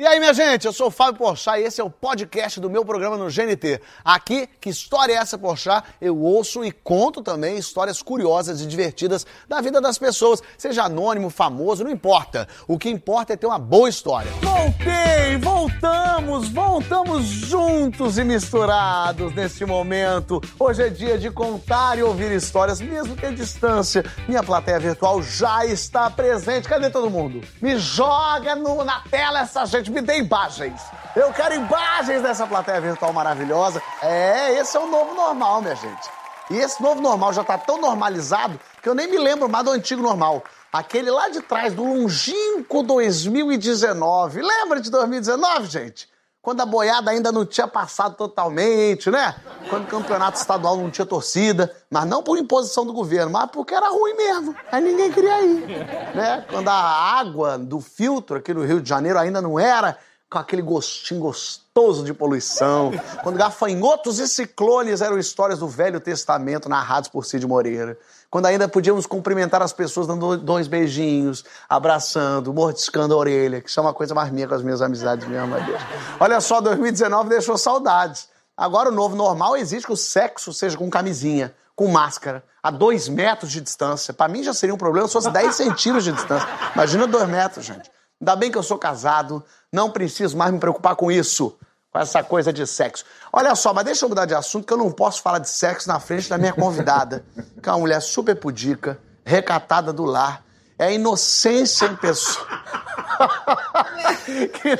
E aí, minha gente, eu sou o Fábio Porchat e esse é o podcast do meu programa no GNT. Aqui, que história é essa, Porchat? Eu ouço e conto também histórias curiosas e divertidas da vida das pessoas, seja anônimo, famoso, não importa. O que importa é ter uma boa história. Voltei, voltamos, voltamos juntos e misturados neste momento. Hoje é dia de contar e ouvir histórias, mesmo que à distância. Minha plateia virtual já está presente. Cadê todo mundo? Me joga no- na tela essa gente me dê imagens. Eu quero imagens dessa plateia virtual maravilhosa. É, esse é o novo normal, minha gente. E esse novo normal já tá tão normalizado que eu nem me lembro mais do antigo normal. Aquele lá de trás, do longínquo 2019. Lembra de 2019, gente? Quando a boiada ainda não tinha passado totalmente, né? Quando o campeonato estadual não tinha torcida, mas não por imposição do governo, mas porque era ruim mesmo. Aí ninguém queria ir, né? Quando a água do filtro aqui no Rio de Janeiro ainda não era com aquele gostinho gostoso de poluição. Quando gafanhotos e ciclones eram histórias do Velho Testamento narrados por Cid Moreira. Quando ainda podíamos cumprimentar as pessoas dando dois beijinhos, abraçando, mordiscando a orelha, que isso é uma coisa mais minha com as minhas amizades mesmo, meu Deus. Olha só, 2019 deixou saudades. Agora o novo normal exige que o sexo seja com camisinha, com máscara, a dois metros de distância. Pra mim já seria um problema se fosse 10 centímetros de distância. Imagina dois metros, gente. Ainda bem que eu sou casado, não preciso mais me preocupar com isso, com essa coisa de sexo. Olha só, mas deixa eu mudar de assunto, que eu não posso falar de sexo na frente da minha convidada, que é uma mulher super pudica, recatada do lar, é a inocência em pessoa. que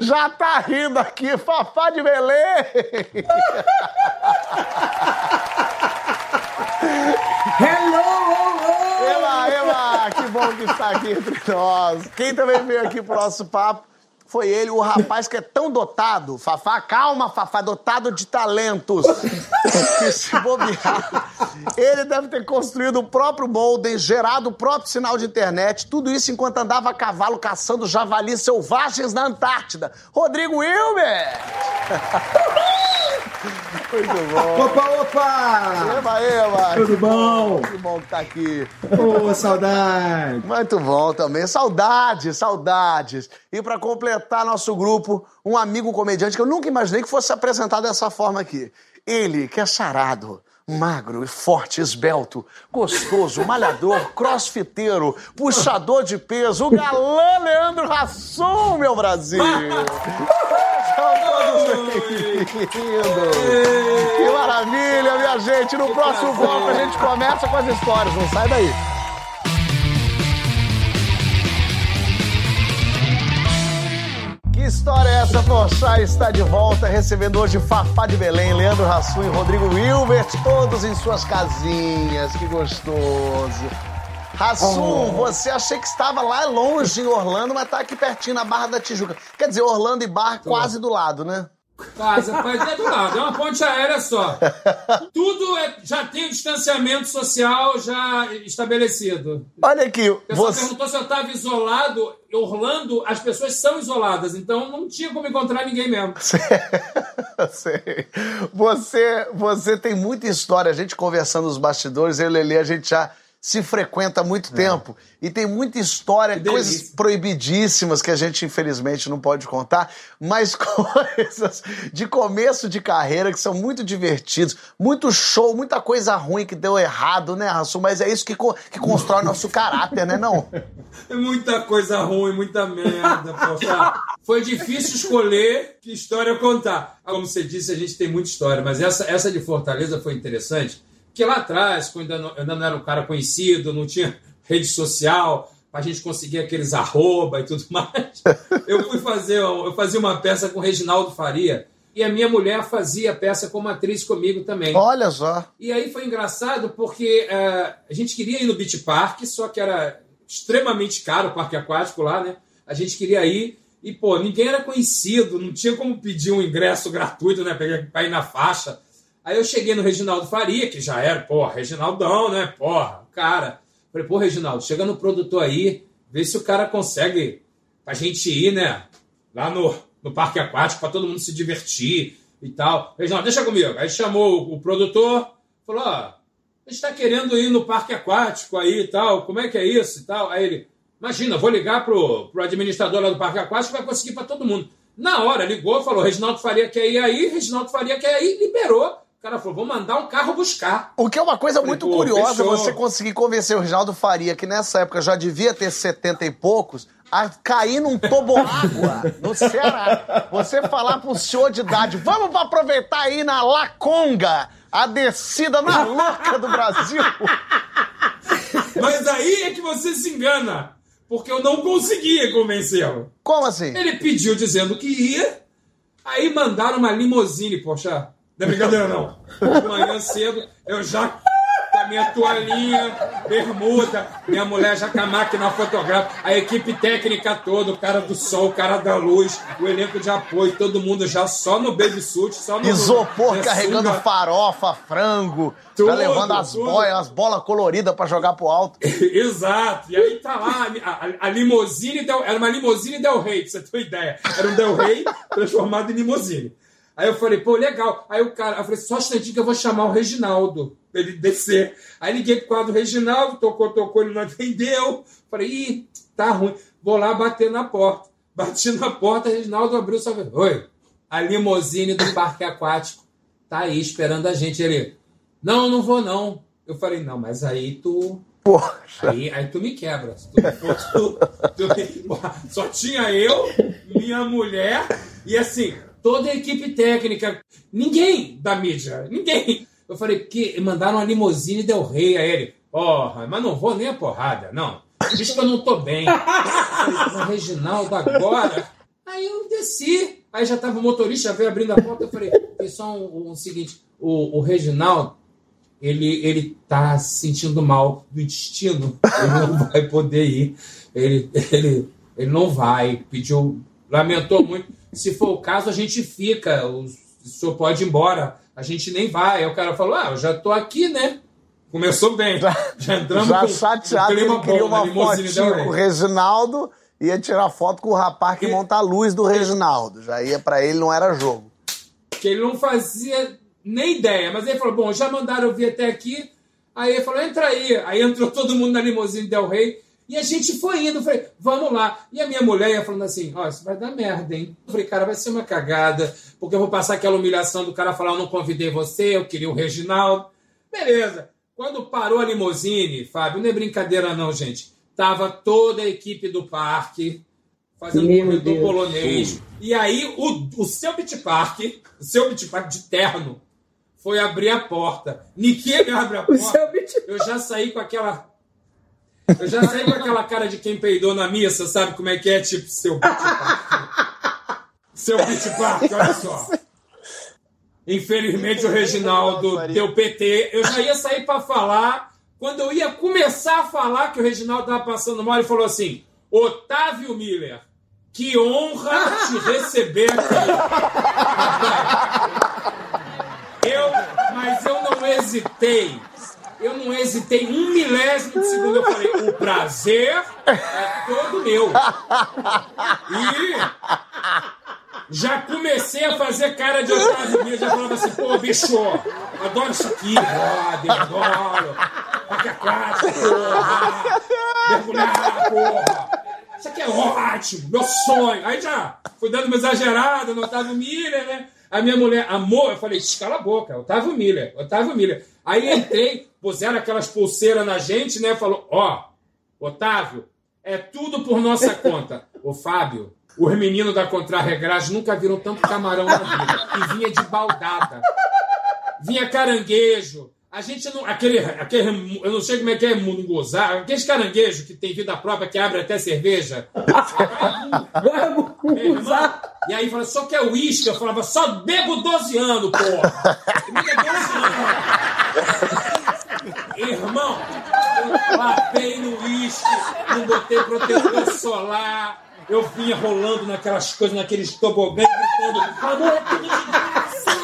já tá rindo aqui, Fafá de Belém! Hello! Eba, eba, que bom que está aqui entre nós. Quem também veio aqui pro nosso papo foi ele, o rapaz que é tão dotado, Fafá, calma, Fafá, dotado de talentos. que se bobear, ele deve ter construído o próprio molden, gerado o próprio sinal de internet, tudo isso enquanto andava a cavalo caçando javalis selvagens na Antártida. Rodrigo Wilmer! Muito bom. Opa, opa! Eba, eba! Tudo bom? Que bom que tá aqui. Ô, saudade! Muito bom também. Saudades, saudades. E para completar nosso grupo, um amigo comediante que eu nunca imaginei que fosse apresentado dessa forma aqui. Ele, que é sarado, magro e forte, esbelto, gostoso, malhador, crossfiteiro, puxador de peso, o galã Leandro Hassum, meu Brasil! Sejam todos bem-vindos! Que maravilha, minha gente! No próximo bloco a gente começa com as histórias, não sai daí! Que história é essa, Porchat está de volta, recebendo hoje Fafá de Belém, Leandro Rassum e Rodrigo Wilbert, todos em suas casinhas, que gostoso. Rassum, você achei que estava lá longe em Orlando, mas tá aqui pertinho na Barra da Tijuca. Quer dizer, Orlando e Barra quase do lado, né? Casa, pai, é do lado, é uma ponte aérea só. Tudo é- já tem o distanciamento social já estabelecido. Olha aqui, O pessoal você... perguntou se eu estava isolado. Orlando, as pessoas são isoladas, então não tinha como encontrar ninguém mesmo. Sei. Você, você tem muita história. A gente conversando nos bastidores, eu e Lelê, a gente já se frequenta há muito tempo. E tem muita história, coisas proibidíssimas que a gente, infelizmente, não pode contar, mas coisas de começo de carreira que são muito divertidos, muito show, muita coisa ruim que deu errado, né, Rassum? Mas é isso que, co- que constrói nosso caráter, né, não? É muita coisa ruim, muita merda, poxa. Foi difícil escolher que história contar. Como você disse, a gente tem muita história, mas essa, essa de Fortaleza foi interessante, porque lá atrás, quando eu ainda não, não era um cara conhecido, não tinha rede social, pra gente conseguir aqueles arroba e tudo mais, eu fui fazer, eu fazia uma peça com o Reginaldo Faria, e a minha mulher fazia peça como atriz comigo também. Olha só. E aí foi engraçado porque eh, a gente queria ir no Beach Park, só que era extremamente caro o parque aquático lá, né? A gente queria ir e, pô, ninguém era conhecido, não tinha como pedir um ingresso gratuito, né? Pra ir na faixa. Aí eu cheguei no Reginaldo Faria, que já era, pô, Reginaldão, né? Porra, cara. Falei, pô, Reginaldo, chega no produtor aí, vê se o cara consegue pra gente ir, né? Lá no, no parque aquático, pra todo mundo se divertir e tal. Reginaldo, deixa comigo. Aí chamou o, o produtor, falou, ó, a gente tá querendo ir no parque aquático aí e tal, como é que é isso e tal? Aí ele, Imagina, vou ligar pro, pro administrador lá do Parque Aquático, vai conseguir para todo mundo. Na hora, ligou, falou, Reginaldo Faria quer ir aí, Reginaldo Faria quer ir, liberou. O cara falou, vou mandar um carro buscar. O que é uma coisa Falei, muito curiosa fechou. você conseguir convencer o Reginaldo Faria, que nessa época já devia ter 70 e poucos, a cair num toboágua no Ceará. Você falar pro senhor de idade, vamos aproveitar aí na Laconga, a descida na louca do Brasil. Mas aí é que você se engana, porque eu não conseguia convencê-lo. Como assim? Ele pediu dizendo que ia, aí mandaram uma limousine, poxa. Não é brincadeira, não. De manhã cedo, eu já com a minha toalhinha, bermuda, minha mulher já com a máquina fotográfica, a equipe técnica toda, o cara do sol, o cara da luz, o elenco de apoio, todo mundo já só no baby suit, só no. Isopor né, carregando sunga. farofa, frango, Tudo, tá levando as tudo. boias, as bolas coloridas pra jogar pro alto. Exato. E aí tá lá a, a, a limousine Del, era uma limousine Del Rey, pra você ter uma ideia. Era um Del Rey transformado em limousine. Aí eu falei, pô, legal. Aí o cara, eu falei, só um instantinho que eu vou chamar o Reginaldo pra ele descer. Aí liguei pro quadro do Reginaldo, tocou, tocou, ele não atendeu. Falei, ih, tá ruim. Vou lá bater na porta. Bati na porta, o Reginaldo abriu só falei, oi, a limousine do parque aquático tá aí esperando a gente. Ele, não, não vou não. Eu falei, não, mas aí tu Poxa. Aí, aí tu me quebra. Tu- tu- tu- tu- só tinha eu, minha mulher e assim, toda a equipe técnica. Ninguém da mídia, ninguém. Eu falei, que mandaram uma limousine Del Rey a ele. Porra, mas não vou nem a porrada, não. Diz que eu não tô bem. Mas Reginaldo, agora? Aí eu desci. Aí já tava o motorista, veio abrindo a porta. Eu falei, pessoal, um, um seguinte, o, o Reginaldo, ele, ele tá se sentindo mal do intestino, ele não vai poder ir. Ele, ele, ele não vai, pediu, lamentou muito. Se for o caso, a gente fica, o, senhor pode ir embora, a gente nem vai. Aí o cara falou: Ah, eu já tô aqui, né? Começou bem. Já entramos Já com chateado, um clima ele queria bom uma com o. Reginaldo, ia tirar foto com o rapaz que E- monta a luz do Reginaldo. Já ia pra ele, não era jogo. que ele não fazia nem ideia. Mas ele falou: bom, já mandaram eu vir até aqui. Aí ele falou: entra aí. Aí entrou todo mundo na limusine Del Rey. E a gente foi indo. Falei: vamos lá. E a minha mulher ia falando assim: ó, isso vai dar merda, hein? Eu falei: cara, vai ser uma cagada. Porque eu vou passar aquela humilhação do cara falar: eu não convidei você, eu queria o Reginaldo. Beleza. Quando parou a limusine, Fábio, não é brincadeira, não, gente. Tava toda a equipe do parque fazendo Meu corredor Deus. polonês. E aí o, o seu Beach Park, o seu Beach Park de terno, foi abrir a porta. Niquele abre a O porta. Eu já saí com aquela. Eu já saí com aquela cara de quem peidou na missa, sabe como é que é? Tipo, seu Beach Park. Seu Beach Park, olha só. Infelizmente o Reginaldo deu PT. Eu já ia sair para falar. Quando eu ia começar a falar que o Reginaldo estava passando mal, ele falou assim: Otávio Miller, que honra te receber aqui. Eu, mas eu não hesitei. Eu não hesitei um milésimo de segundo. Eu falei: o prazer é todo meu. E já comecei a fazer cara de Otávio Miller. Já falava assim: pô, bicho, adoro isso aqui, brother, adoro. Aquático, porra. Mergulhar, porra. Isso aqui é ótimo, meu sonho. Aí já fui dando uma exagerada no Otávio Miller, né? A minha mulher, amor, eu falei, "Shh, cala a boca, Otávio Miller, Otávio Miller. Aí entrei, puseram aquelas pulseiras na gente, né? Falou, ó, Otávio, é tudo por nossa conta. Ô, Fábio, os meninos da Contrarregragem nunca viram tanto camarão na vida. E vinha de baldada. Vinha caranguejo. A gente não. Aquele, aquele. Eu não sei como é que é munguzá. Aqueles caranguejos que tem vida própria, que abre até cerveja. E aí falava, só que é uísque. Eu falava, só bebo 12 anos, porra. É 12 anos. Irmão, eu lapei no uísque, não botei protetor solar. Eu vinha rolando naquelas coisas, naqueles tobogãs, gritando, amor, é tudo de graça.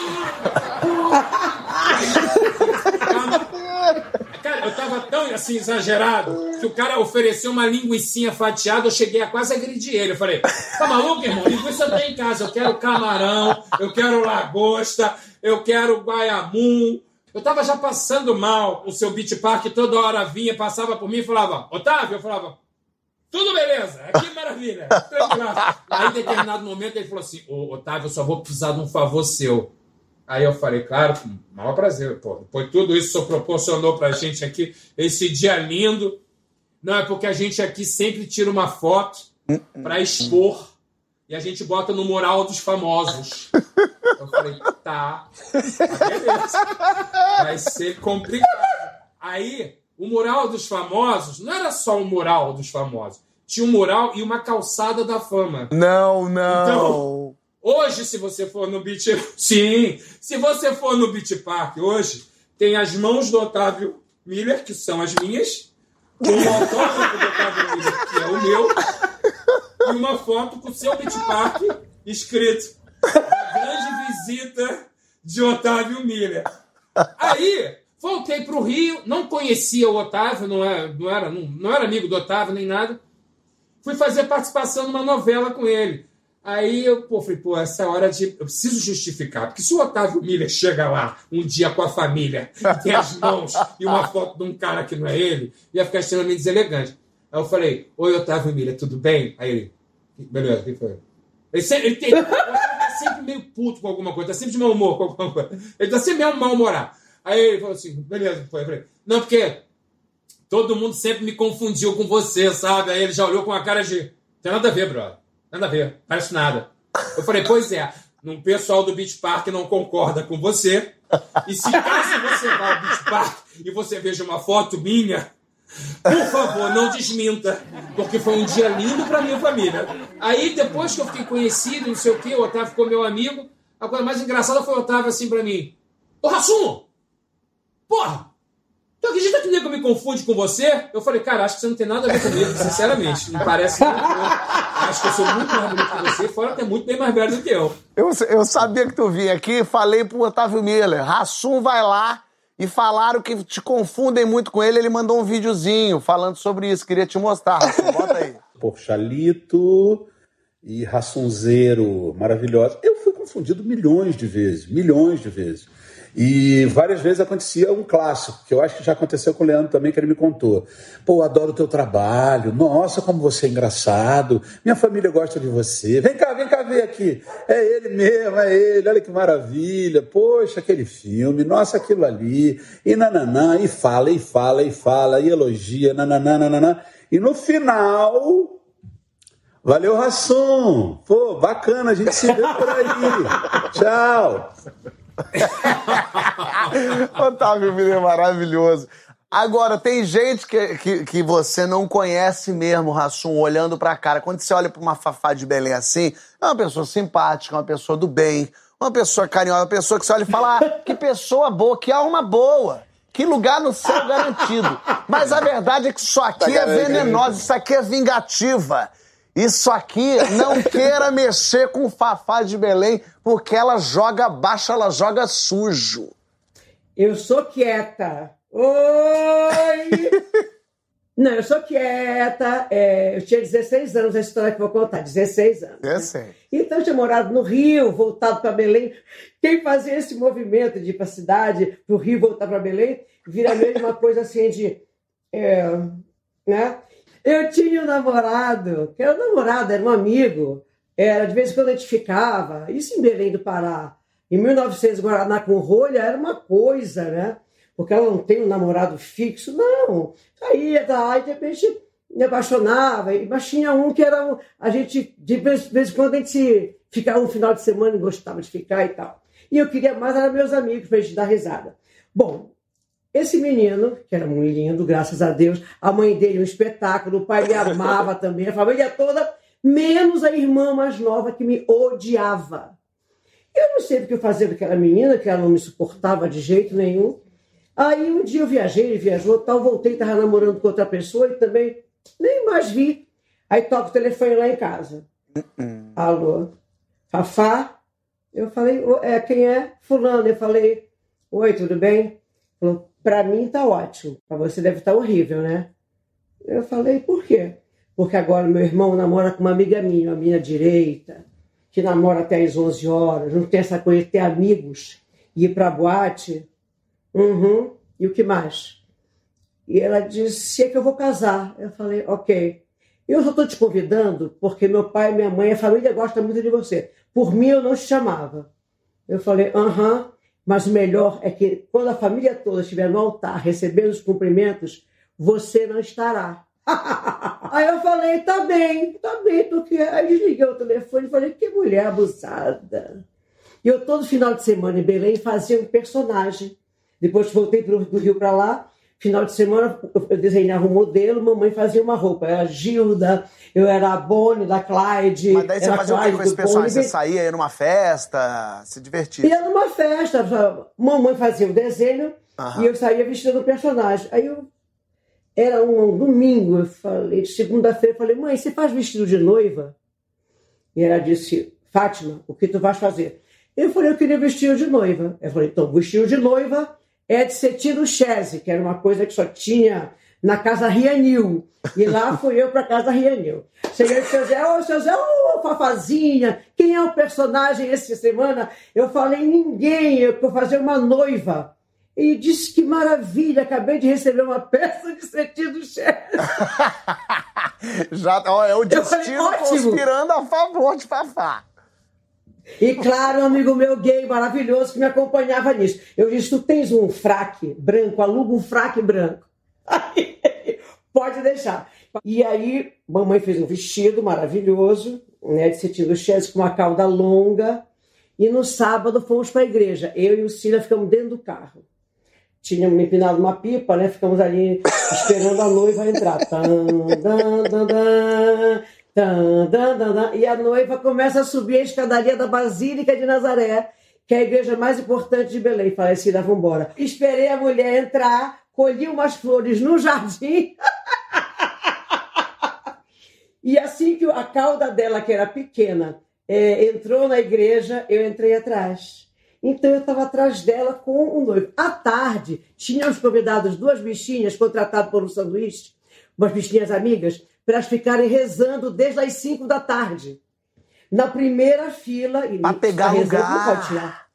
Cara, eu tava tão assim exagerado que o cara ofereceu uma linguiçinha fatiada, eu cheguei a quase agredir ele. Eu falei, tá maluco, irmão? Linguiça tenho em casa. Eu quero camarão, eu quero lagosta, eu quero guaiamum. Eu tava já passando mal o seu Beach Park, toda hora vinha, passava por mim e falava, Otávio, eu falava, Tudo beleza, aqui maravilha. Aí, em determinado momento, ele falou assim: Ô, Otávio, eu só vou precisar de um favor seu. Aí eu falei, claro, com o maior prazer, pô. Depois tudo isso só proporcionou pra gente aqui, esse dia lindo. Não, é porque a gente aqui sempre tira uma foto para expor e a gente bota no mural dos famosos. Eu falei, tá, tá beleza. Vai ser complicado. Aí, o mural dos famosos não era só um mural dos famosos. Tinha um mural e uma calçada da fama. Não, não. Então, hoje, se você for no Beach... Sim, se você for no Beach Park hoje, tem as mãos do Otávio Miller, que são as minhas, o autógrafo do Otávio Miller, que é o meu, e uma foto com o seu Beach Park escrito grande visita de Otávio Miller. Aí, voltei para o Rio, não conhecia o Otávio, não era, não, era, não, não era amigo do Otávio nem nada. Fui fazer participação numa novela com ele. Aí eu pô, falei, pô, essa hora de. Eu preciso justificar. Porque se o Otávio Miller chega lá um dia com a família, tem as mãos e uma foto de um cara que não é ele, ia ficar extremamente deselegante. Aí eu falei, oi, Otávio Miller, tudo bem? Aí ele, beleza, o que foi? Ele, sempre, ele tem, tá sempre meio puto com alguma coisa, tá sempre de mau humor com alguma coisa. Ele tá sempre meio mal-humorado. Aí ele falou assim, beleza, foi. Eu falei, não, porque todo mundo sempre me confundiu com você, sabe? Aí ele já olhou com a cara de, tem nada a ver, brother. Nada a ver, parece nada. Eu falei, pois é, um pessoal do Beach Park não concorda com você. E se caso você vá ao Beach Park e você veja uma foto minha, por favor, não desminta, porque foi um dia lindo para minha família. Aí, depois que eu fiquei conhecido, não sei o quê, o Otávio ficou meu amigo. A coisa mais engraçada foi o Otávio assim para mim: Ô Rassum! Porra! Tu acredita que o nego me confunde com você? Eu falei, cara, acho que você não tem nada a ver comigo, sinceramente. Não parece muito Acho que eu sou muito mais bonito que você, fora que é muito bem mais velho do que eu. Eu, eu sabia que tu vinha aqui, falei pro Otávio Miller, Rassum vai lá e falaram que te confundem muito com ele. Ele mandou um videozinho falando sobre isso. Queria te mostrar, Rassum, bota aí. Porchalito e Rassunzeiro maravilhoso. Eu fui confundido milhões de vezes, milhões de vezes. E várias vezes acontecia um clássico, que eu acho que já aconteceu com o Leandro também, que ele me contou. Pô, adoro o teu trabalho. Nossa, como você é engraçado. Minha família gosta de você. Vem cá, vem cá ver aqui. É ele mesmo, é ele. Olha que maravilha. Poxa, aquele filme. Nossa, aquilo ali. E nananã, e fala, e fala, e fala, e elogia, nananã, nananã. E no final, Valeu, Rassum! Pô, bacana, a gente se vê por aí. Tchau! Otávio Miller é maravilhoso. Agora, tem gente que, que, que, você não conhece mesmo, Rassum, olhando pra cara. Quando você olha pra uma Fafá de Belém assim, é uma pessoa simpática, uma pessoa do bem, uma pessoa carinhosa, uma pessoa que você olha e fala, ah, que pessoa boa, que alma boa. Que lugar no céu garantido. Mas a verdade é que isso aqui tá é venenoso, isso aqui é vingativa. Isso aqui não queira mexer com Fafá de Belém, porque ela joga baixo, ela joga sujo. Eu sou quieta. Oi! não, eu sou quieta. É, eu tinha 16 anos, a história que eu vou contar, 16 anos. Eu sei. Então eu tinha morado no Rio, voltado para Belém. Quem fazia esse movimento de ir para a cidade, para o Rio voltar para Belém, vira mesmo uma coisa assim de. É, né? Eu tinha um namorado, que era um namorado, era um amigo, era, de vez em quando a gente ficava, isso em Belém do Pará. Em 1900, Guaraná com rolha era uma coisa, né? Porque ela não tem um namorado fixo, não. Saía daí, de repente, me apaixonava. Mas tinha um que era. Um, a gente, de vez, de vez em quando, a gente ficava um final de semana e gostava de ficar e tal. E eu queria mais, eram meus amigos, para a gente dar risada. Bom, esse menino, que era muito lindo, graças a Deus, a mãe dele um espetáculo, o pai me amava também, a família toda, menos a irmã mais nova que me odiava. Eu não sei o que eu fazia com aquela menina, que ela não me suportava de jeito nenhum. Aí um dia eu viajei, ele viajou, tal, voltei, estava namorando com outra pessoa e também nem mais vi. Aí toca o telefone lá em casa. Uh -uh. Alô, Fafá? Eu falei, é, quem é? Fulano. Eu falei, oi, tudo bem? Falou, para mim tá ótimo, para você deve estar tá horrível, né? Eu falei, por quê? Porque agora meu irmão namora com uma amiga minha, uma minha direita, que namora até às 11 horas, não tem essa coisa de ter amigos e ir pra boate. Uhum. E o que mais? E ela disse, é que eu vou casar. Eu falei, ok. Eu só estou te convidando porque meu pai minha mãe, a família gosta muito de você. Por mim, eu não te chamava. Eu falei, aham, mas o melhor é que quando a família toda estiver no altar recebendo os cumprimentos, você não estará. Aí eu falei, tá bem, tá bem, porque aí desliguei o telefone e falei, que mulher abusada. E eu todo final de semana em Belém fazia um personagem. Depois voltei do Rio para lá, final de semana eu desenhava um modelo, mamãe fazia uma roupa. Eu era a Gilda, eu era a Bonnie da Clyde. Mas daí você fazia o que com esse personagem? Você saía, ia numa festa, se divertia? Ia numa festa, mamãe fazia o desenho e eu saía vestida do personagem. Aí eu era um, um domingo, eu falei, segunda-feira, eu falei, mãe, você faz vestido de noiva? E ela disse, Fátima, o que tu vais fazer? Eu falei, eu queria vestido de noiva. Eu falei, então, vestido de noiva é de cetim chese, que era uma coisa que só tinha na casa Rianil. E lá fui eu para casa Rianil. Cheguei o seu Zé, ô, seu Zé, ô, Fafazinha, quem é o personagem essa semana? Eu falei, ninguém, eu vou fazer uma noiva e disse que maravilha, acabei de receber uma peça de sentido chefe. Já ó, é o destino falei, conspirando a favor de Fafá. E claro, um amigo meu gay maravilhoso que me acompanhava nisso. Eu disse: Tu tens um fraque branco, aluga um fraque branco. Aí, pode deixar. E aí, mamãe fez um vestido maravilhoso, né, de cetim chefe com uma cauda longa. E no sábado fomos para a igreja. Eu e o Cília ficamos dentro do carro tínhamos empinado uma pipa, né? Ficamos ali esperando a noiva entrar. E a noiva começa a subir a escadaria da Basílica de Nazaré, que é a igreja mais importante de Belém. Falei, Cida, vamos embora. Esperei a mulher entrar, colhi umas flores no jardim. e assim que a cauda dela, que era pequena, é, entrou na igreja, eu entrei atrás. Então eu estava atrás dela com um noivo. À tarde, tínhamos convidado duas bichinhas contratadas por um sanduíche, umas bichinhas amigas, para elas ficarem rezando desde as 5 da tarde. Na primeira fila. Para pegar lugar.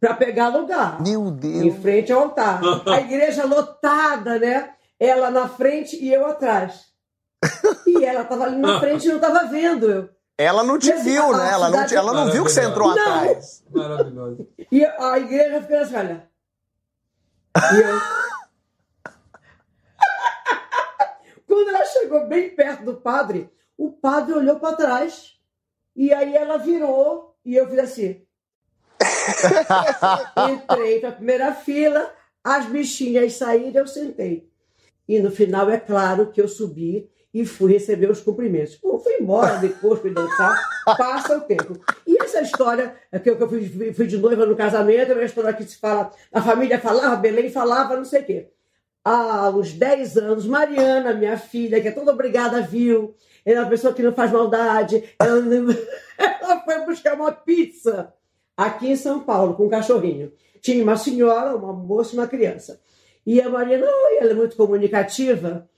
Para pegar lugar. Meu Deus. Em frente ao altar. A igreja lotada, né? Ela na frente e eu atrás. E ela estava ali na frente e não estava vendo eu. Ela não te assim, viu, né? Ela não, te, ela não viu que você entrou não. atrás. Maravilhoso. E a igreja ficou assim, olha. E eu... Quando ela chegou bem perto do padre, o padre olhou para trás. E aí ela virou e eu fiz assim. Entrei para a primeira fila, as bichinhas saíram, eu sentei. E no final, é claro que eu subi e fui receber os cumprimentos. Pô, fui embora depois, fui dançar, passa o tempo. E essa história, é que eu fui, fui de noiva no casamento, é uma história que se fala, a família falava, Belém falava, não sei o quê. Há uns 10 anos, Mariana, minha filha, que é toda obrigada, viu, ela é uma pessoa que não faz maldade, ela, ela foi buscar uma pizza aqui em São Paulo com um cachorrinho. Tinha uma senhora, uma moça e uma criança. E a Mariana, ela é muito comunicativa,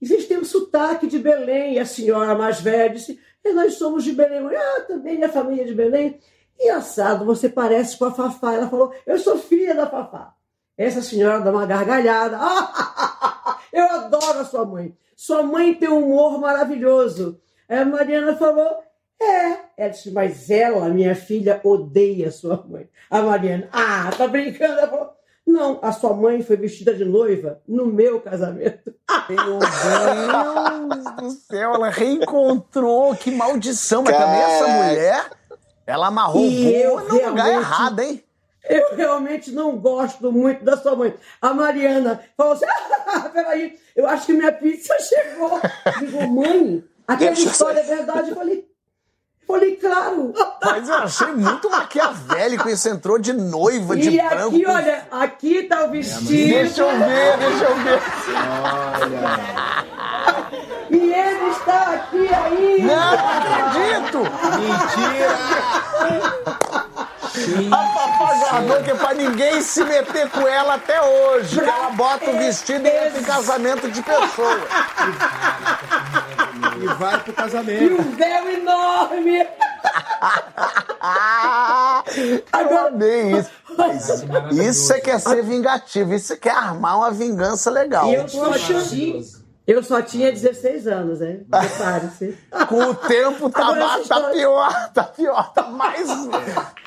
e vocês têm um sotaque de Belém. E a senhora mais velha disse: e nós somos de Belém. Ah, também é família de Belém. E assado, você parece com a Fafá. Ela falou: Eu sou filha da Fafá. Essa senhora dá uma gargalhada. eu adoro a sua mãe. Sua mãe tem um humor maravilhoso. Aí a Mariana falou: É. Ela disse: Mas ela, minha filha, odeia sua mãe. A Mariana: Ah, tá brincando? Ela falou: não, a sua mãe foi vestida de noiva no meu casamento. Meu Deus do céu, ela reencontrou. Que maldição. Mas também essa mulher, ela amarrou e o no lugar errado, hein? Eu realmente não gosto muito da sua mãe. A Mariana falou assim: ah, peraí, eu acho que minha pizza chegou. Digo, mãe, aquela história é verdade. Eu falei, Falei, claro. Mas eu achei muito maquiavélico. Isso entrou de noiva, de e branco. E aqui, olha, aqui tá o vestido. Deixa eu ver, deixa eu ver. Olha. E ele está aqui ainda. Não, não acredito. Mentira. A Papagaio, que é pra ninguém se meter com ela até hoje. Pra ela bota o vestido e entra em casamento de pessoa. E vai pro casamento. E um véu enorme. Agora bem isso. Mas isso é que é ser vingativo, isso é que é armar uma vingança legal. E eu tô achando. Eu só tinha 16 anos, né? Prepare-se. Com o tempo tá, Agora, essa tá história- pior, tá pior, tá mais.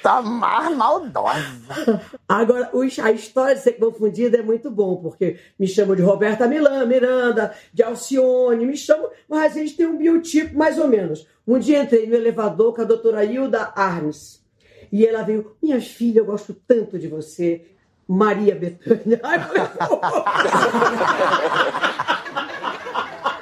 tá mais maldosa. Agora, a história de ser confundida é muito bom, porque me chamam de Roberta Milan, Miranda, de Alcione, me chamam, mas a gente tem um biotipo mais ou menos. Um dia entrei no elevador com a doutora Hilda Arnes. E ela veio, minha filha, eu gosto tanto de você. Maria Bethânia. Ai,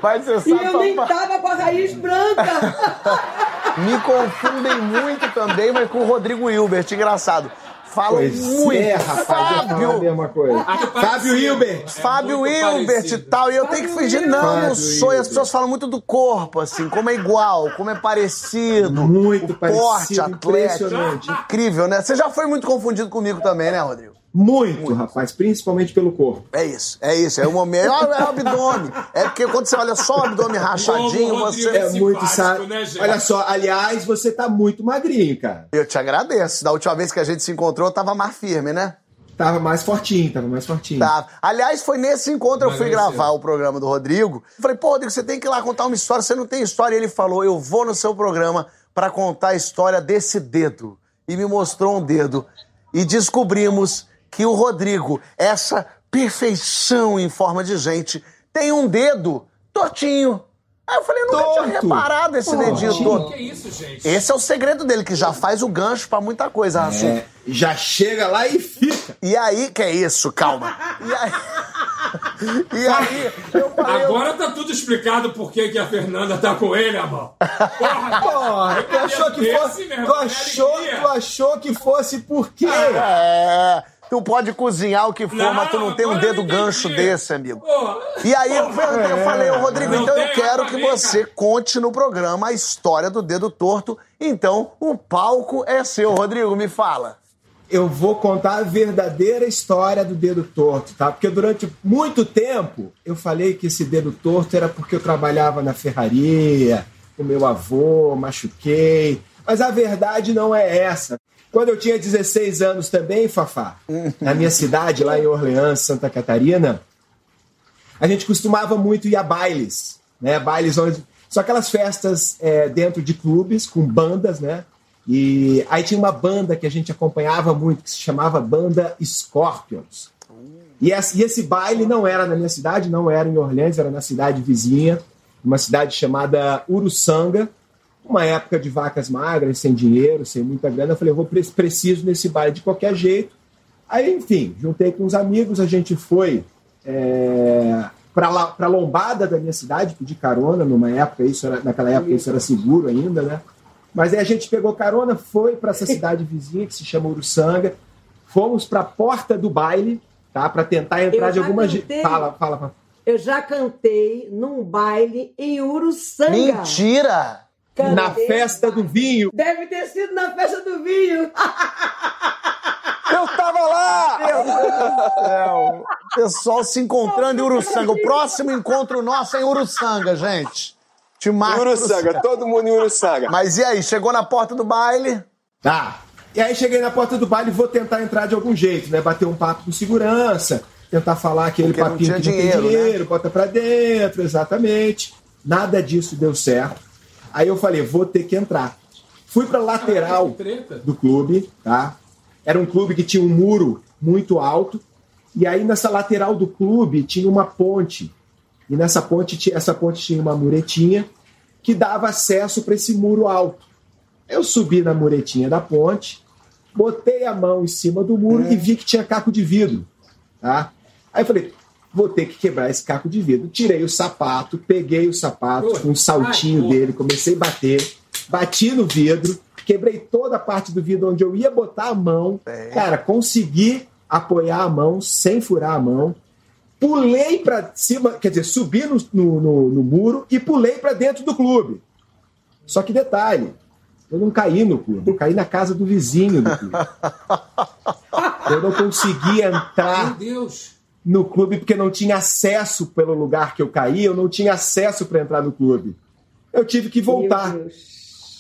Mas você e eu nem tava com a raiz branca. me confundem muito também, mas com o Rodrigo Hilbert, engraçado. Falam Pois muito. é, rapaz, a Fábio, mesma coisa. Acho Fábio. Hilbert. É Fábio Hilbert e tal. E eu tenho que Fábio fingir, não, não Fábio sou. E as pessoas falam muito do corpo, assim, como é igual, como é parecido. Muito o porte parecido, atlético. impressionante. Incrível, né? Você já foi muito confundido comigo também, né, Rodrigo? Muito, rapaz, principalmente pelo corpo. É isso, é isso. É o momento. Olha é o abdômen. É porque quando você olha só o abdômen rachadinho, você. É muito sa... né, gente? Olha só, aliás, você tá muito magrinho, cara. Eu te agradeço. Da última vez que a gente se encontrou, eu tava mais firme, né? Tava mais fortinho, tava mais fortinho. Tá. Aliás, foi nesse encontro eu fui gravar o programa do Rodrigo. Falei, pô, Rodrigo, você tem que ir lá contar uma história. Você não tem história. E ele falou, eu vou no seu programa pra contar a história desse dedo. E me mostrou um dedo. E descobrimos que o Rodrigo, essa perfeição em forma de gente, tem um dedo tortinho. Aí eu falei, nunca tinha reparado esse Tortinho. dedinho torto. Que isso, gente? Esse é o segredo dele, que já faz o gancho pra muita coisa, Rassum. É, já chega lá e fica. E aí, que é isso? Calma. E aí, e aí eu falei... eu- Agora tá tudo explicado por que que a Fernanda tá com ele, amor. Porra, Porra, tu achou que Esse, fosse. Tu é achou, tu achou que fosse por quê? É, tu pode cozinhar o que for, Não, mas tu não tem um dedo entendi. gancho desse, amigo. Porra. E aí eu, eu falei, ô Rodrigo, Não então eu quero que você conte no programa a história do dedo torto. Então, o palco é seu. Rodrigo, me fala. Eu vou contar a verdadeira história do dedo torto, tá? Porque durante muito tempo eu falei que esse dedo torto era porque eu trabalhava na ferraria, com meu avô, machuquei. Mas a verdade não é essa. Quando eu tinha 16 anos também, Fafá, na minha cidade, lá em Orleans, Santa Catarina, a gente costumava muito ir a bailes, né? Bailes onde. Só aquelas festas é, dentro de clubes, com bandas, né? E aí tinha uma banda que a gente acompanhava muito, que se chamava Banda Scorpions. E esse, baile não era na minha cidade, não era em Orleans, era na cidade vizinha, uma cidade chamada Uruçanga, uma época de vacas magras, sem dinheiro, sem muita grana. Eu falei, eu vou pre- preciso nesse baile de qualquer jeito. Aí, enfim, juntei com uns amigos, a gente foi é, para a lombada da minha cidade, pedi carona numa época, isso era, naquela época isso era seguro ainda, né? Mas aí a gente pegou carona, foi para essa cidade vizinha que se chama Uruçanga, fomos para a porta do baile, tá? Para tentar entrar de alguma cantei. jeito. Fala, fala, fala. Eu já cantei num baile em Uruçanga. Mentira! Na festa do vinho. Deve ter sido na festa do vinho. Eu tava lá! Meu Deus do céu. O pessoal se encontrando em Uruçanga. O próximo encontro nosso é em Uruçanga, gente. Te marco. Uruçanga, todo mundo em Uruçanga. Mas e aí, chegou na porta do baile? Tá. E aí cheguei na porta do baile e vou tentar entrar de algum jeito, né? Bater um papo com segurança, tentar falar aquele Porque não papinho tinha que não dinheiro, tem né? dinheiro, bota pra dentro, exatamente. Nada disso deu certo. Aí eu falei, vou ter que entrar. Fui pra lateral do clube, tá? Era um clube que tinha um muro muito alto. E aí nessa lateral do clube tinha uma ponte. E nessa ponte, essa ponte tinha uma muretinha que dava acesso para esse muro alto. Eu subi na muretinha da ponte, botei a mão em cima do muro e vi que tinha caco de vidro, tá? Aí eu falei, vou ter que quebrar esse caco de vidro. Tirei o sapato, peguei o sapato com um saltinho ai, dele, comecei a bater, bati no vidro, quebrei toda a parte do vidro onde eu ia botar a mão. Cara, consegui apoiar a mão sem furar a mão. Pulei pra cima, quer dizer, subi no, no, no- no muro e pulei pra dentro do clube. Só que detalhe, eu não caí no clube, eu caí na casa do vizinho do clube. Eu não consegui Meu entrar Deus. No clube porque não tinha acesso pelo lugar que eu caí, eu não tinha acesso para entrar no clube. Eu tive que voltar.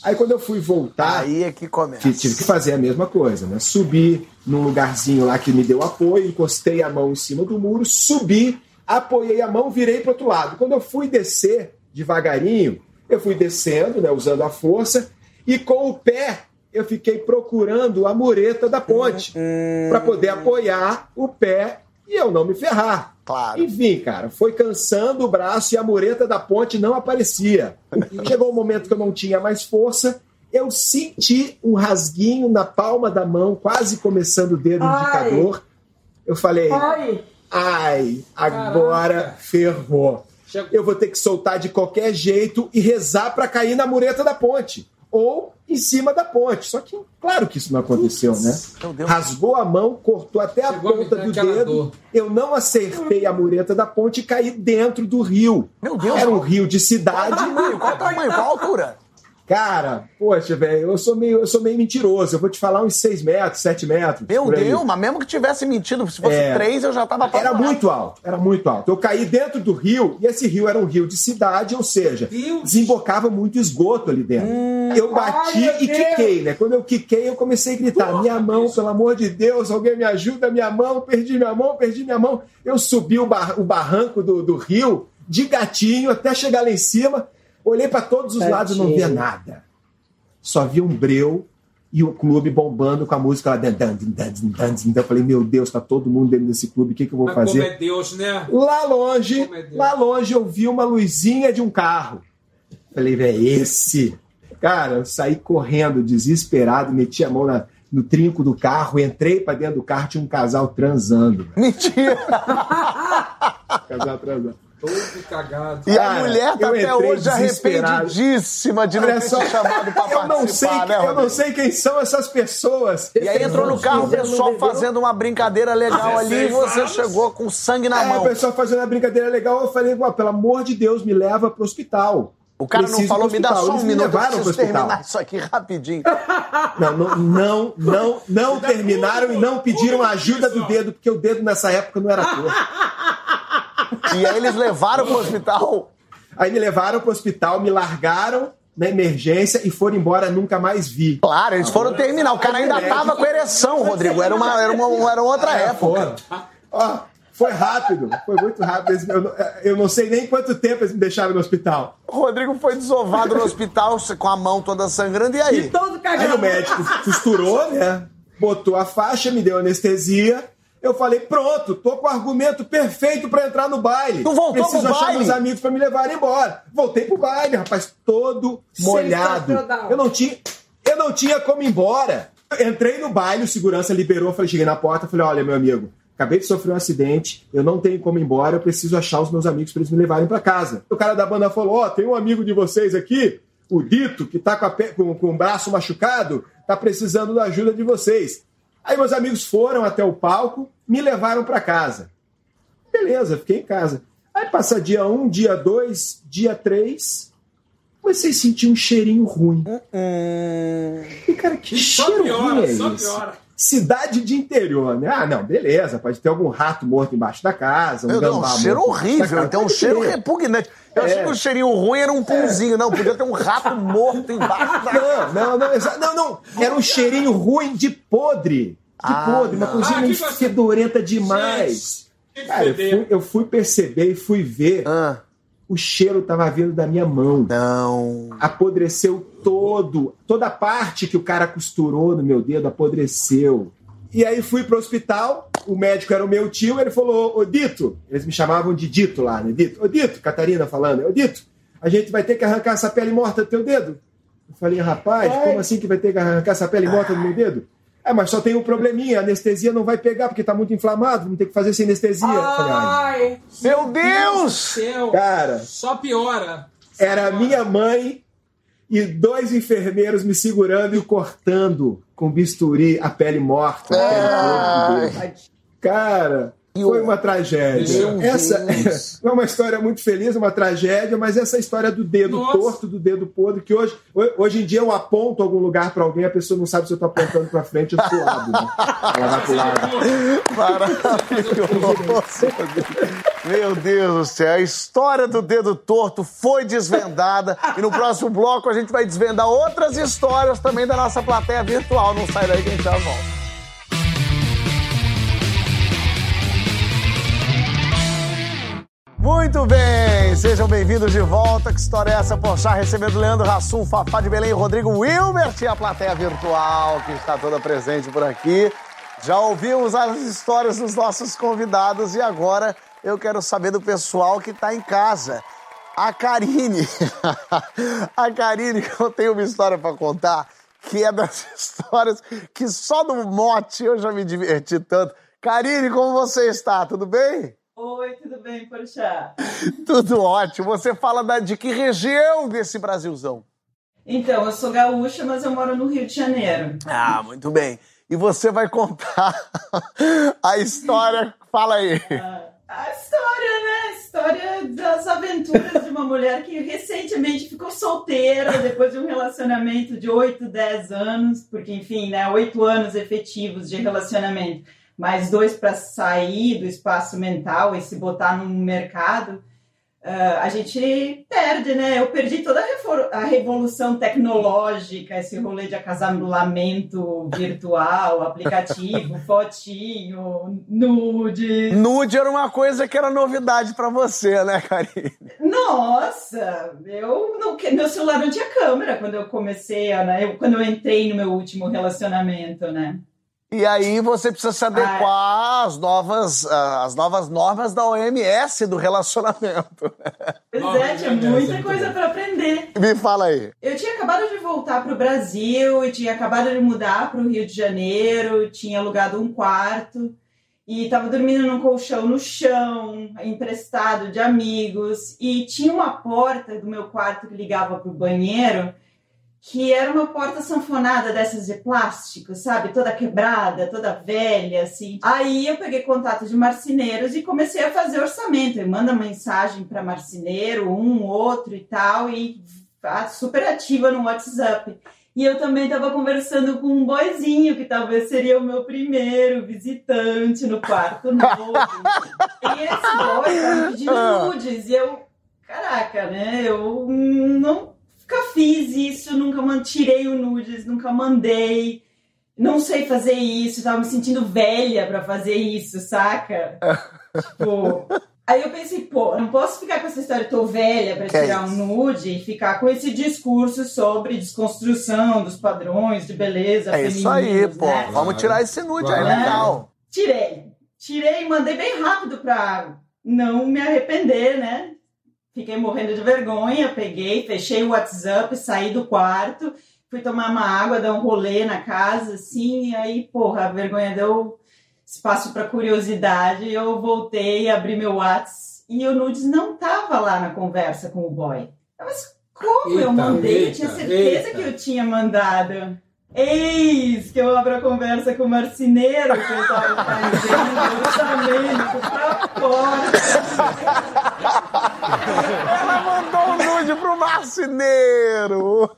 Aí quando eu fui voltar, Aí é que começa. Tive, que fazer a mesma coisa, né? Subi num lugarzinho lá que me deu apoio, encostei a mão em cima do muro, subi apoiei a mão, virei para outro lado. Quando eu fui descer devagarinho, eu fui descendo, né, usando a força, e com o pé eu fiquei procurando a mureta da ponte para poder apoiar o pé e eu não me ferrar. Claro. Enfim, cara, foi cansando o braço e a mureta da ponte não aparecia. Chegou um momento que eu não tinha mais força, eu senti um rasguinho na palma da mão, quase começando o dedo Ai. indicador. Eu falei, Ai, ai, agora Caraca. ferrou. Eu vou ter que soltar de qualquer jeito e rezar para cair na mureta da ponte. Ou em cima da ponte. Só que, claro que isso não aconteceu, né? Rasgou a mão, cortou até a Chegou a ponta dar do dedo. dor. Eu não acertei a mureta da ponte e caí dentro do rio. Meu Deus. Era um rio de Qual cidade. tamanho? Qual tamanho? Qual altura? Cara, poxa, velho, eu sou meio, eu sou meio mentiroso. Eu vou te falar uns 6 metros, 7 metros. Meu. Deus, mas mesmo que tivesse mentido, se fosse É. três, eu já tava Era muito alto, era muito alto. Eu caí dentro do rio, e esse rio era um rio de cidade, ou seja, Deus. desembocava muito esgoto ali dentro. eu bati Ai, e Deus. quiquei, né? Quando eu quiquei, eu comecei a gritar: minha mão, pelo amor de Deus, alguém me ajuda, minha mão, perdi minha mão, perdi minha mão. Eu subi o, bar- o barranco do, do rio de gatinho até chegar lá em cima, olhei para todos os lados e não via nada. Só vi um breu e o clube bombando com a música lá. Dan, dan, dan, dan, dan, dan. Eu falei, meu Deus, tá todo mundo dentro desse clube, o que, que eu vou Mas fazer? como é Deus, né? Lá longe, é lá longe eu vi uma luzinha de um carro. Falei, velho, esse. Cara, eu saí correndo, desesperado, meti a mão na- no trinco do carro, entrei pra dentro do carro, tinha um casal transando. Mentira. Casal transando. Todo cagado. E a mulher tá até hoje arrependidíssima de não Olha ter só, chamado pra eu não, sei, né, eu não sei quem são essas pessoas. E aí entrou no carro o Não pessoal fazendo uma brincadeira legal ali e 16 você anos. chegou com sangue na É, mão. o pessoal fazendo a brincadeira legal, eu falei, "Pô, pelo amor de Deus, me leva pro hospital. O cara não Preciso falou, pro me dá hospital." só um minuto, eu levaram pro preciso hospital. terminar isso aqui rapidinho. Não, não, não, não, não terminaram e não pediram a ajuda do dedo, porque o dedo nessa época não era torto. E aí eles levaram pro hospital. Aí me levaram pro hospital, me largaram na emergência e foram embora, nunca mais vi. Claro, eles foram terminar. O cara ainda tava com ereção, Rodrigo. Era uma, era uma, era outra É, época. Ó, foi rápido, foi muito rápido. Eu, não- eu não sei nem quanto tempo eles me deixaram no hospital. O Rodrigo foi desovado no hospital com a mão toda sangrando. E aí? todo Aí cagado. o médico costurou, né? Botou a faixa, me deu anestesia. Eu falei, pronto, tô com o argumento perfeito pra entrar no baile. Tu voltou Preciso pro achar baile? meus amigos pra me levarem embora. Voltei pro baile, rapaz, todo molhado. Eu não tinha, eu não tinha como ir embora. Eu entrei no baile, o segurança liberou, falei, cheguei na porta, falei, olha, meu amigo, acabei de sofrer um acidente, eu não tenho como ir embora, eu preciso achar os meus amigos pra eles me levarem pra casa. O cara da banda falou, ó, tem um amigo de vocês aqui, o Dito, que tá com, a pe- com- com o braço machucado, tá precisando da ajuda de vocês. Aí meus amigos foram até o palco, me levaram pra casa. Beleza, fiquei em casa. Aí passa dia um, dia dois, dia três, comecei a sentir um cheirinho ruim. Hum, E, cara, que Só cheiro piora, ruim é só esse? piora. Cidade de interior, né? Ah, não, beleza, pode ter algum rato morto embaixo da casa, um meu Deus, um gambá cheiro morto da horrível. Então, um cheiro repugnante. Eu achei É. que o cheirinho ruim era um punzinho. Não, podia ter um rato morto embaixo da Não, não, não, exa- não, não. Era um cheirinho ruim de podre. De Ah, podre, uma não. coisinha Ah, muito que coisa- fedorenta demais. Cara, eu fui, eu fui perceber e fui ver. Ah, O cheiro tava vindo da minha mão. não. Apodreceu todo. Toda a parte que o cara costurou no meu dedo apodreceu. E aí fui pro hospital, o médico era o meu tio, ele falou, ô Dito, eles me chamavam de Dito lá, né? Dito, ô Dito, Catarina falando, ô Dito, a gente vai ter que arrancar essa pele morta do teu dedo. Eu falei, rapaz, Ai. como assim que vai ter que arrancar essa pele morta do meu dedo? É, mas só tem um probleminha, a anestesia não vai pegar porque tá muito inflamado, vamos ter que fazer sem anestesia. Eu falei, ai, Ai, Meu Deus! Céu. cara, Só piora. era minha mãe e dois enfermeiros me segurando e cortando com bisturi a pele morta. a pele dedo. tadinho. Cara, E foi uma tragédia. Meu Essa Deus. é uma história muito feliz, uma tragédia, mas essa história do dedo Nossa. torto, do dedo podre, que hoje, hoje em dia eu aponto algum lugar pra alguém, a pessoa não sabe se eu tô apontando pra frente ou pro lado. Né? Ela vai pro lado. Maravilhoso. Meu Deus do céu, a história do dedo torto foi desvendada e no próximo bloco a gente vai desvendar outras histórias também da nossa plateia virtual. Não sai daí que a gente já volta. Muito bem, sejam bem-vindos de volta. Que história é essa? Poxa, recebendo Leandro Rassum, Fafá de Belém, Rodrigo Wilbert e a plateia virtual que está toda presente por aqui. Já ouvimos as histórias dos nossos convidados e agora eu quero saber do pessoal que está em casa. A Karine. a Karine, eu tenho uma história para contar que é das histórias que só no mote eu já me diverti tanto. Karine, como você está? Tudo bem? Oi, tudo bem, Porchat? Tudo ótimo. Você fala da, de que região desse Brasilzão? Então, eu sou gaúcha, mas eu moro no Rio de Janeiro. Ah, muito bem. E você vai contar a história. Fala aí. Ah, a história, né? A história das aventuras de uma mulher que recentemente ficou solteira depois de um relacionamento de 8, 10 anos, porque, enfim, né? 8 anos efetivos de relacionamento mais dois para sair do espaço mental e se botar no mercado, uh, a gente perde, né? Eu perdi toda a, a, revolução tecnológica, esse rolê de acasalamento virtual, aplicativo, fotinho, nude. Nude era uma coisa que era novidade para você, né, Karine? Nossa, eu não, meu celular não tinha câmera quando eu comecei, né? Eu, quando eu entrei no meu último relacionamento, né? E aí você precisa se adequar às novas, às novas normas da OMS do relacionamento. Pois é, tinha muita coisa para aprender. Me fala aí. Eu tinha acabado de voltar para o Brasil e tinha acabado de mudar para o Rio de Janeiro, tinha alugado um quarto e estava dormindo num colchão no chão, emprestado de amigos, e tinha uma porta do meu quarto que ligava para o banheiro que era uma porta sanfonada dessas de plástico, sabe? Toda quebrada, toda velha, assim. Aí eu peguei contato de marceneiros e comecei a fazer orçamento. Eu mando mensagem para marceneiro, um, outro e tal, e super ativa no WhatsApp. E eu também estava conversando com um boizinho, que talvez seria o meu primeiro visitante no quarto novo. e esse boy estava pedindo nudes. E eu, caraca, né? Eu não Nunca fiz isso, nunca tirei o nudes, nunca mandei. Não sei fazer isso, tava me sentindo velha para fazer isso, saca? tipo, Aí eu pensei, pô, não posso ficar com essa história, tô velha para tirar é um nude e ficar com esse discurso sobre desconstrução dos padrões de beleza É isso aí, pô. Né? Vamos tirar esse nude claro. aí, é legal. Tirei. Tirei e mandei bem rápido pra não me arrepender, né? Fiquei morrendo de vergonha, peguei, fechei o WhatsApp, saí do quarto, fui tomar uma água, dar um rolê na casa, assim, e aí, porra, a vergonha deu espaço para curiosidade, eu voltei, abri meu WhatsApp e o Nudes não tava lá na conversa com o boy. Mas como eita, eu mandei? Eita, eu tinha certeza eita. que eu tinha mandado. Eis que eu abro a conversa com o marceneiro que eu estava fazendo o orçamento pra fora. Ela mandou um nude pro marceneiro.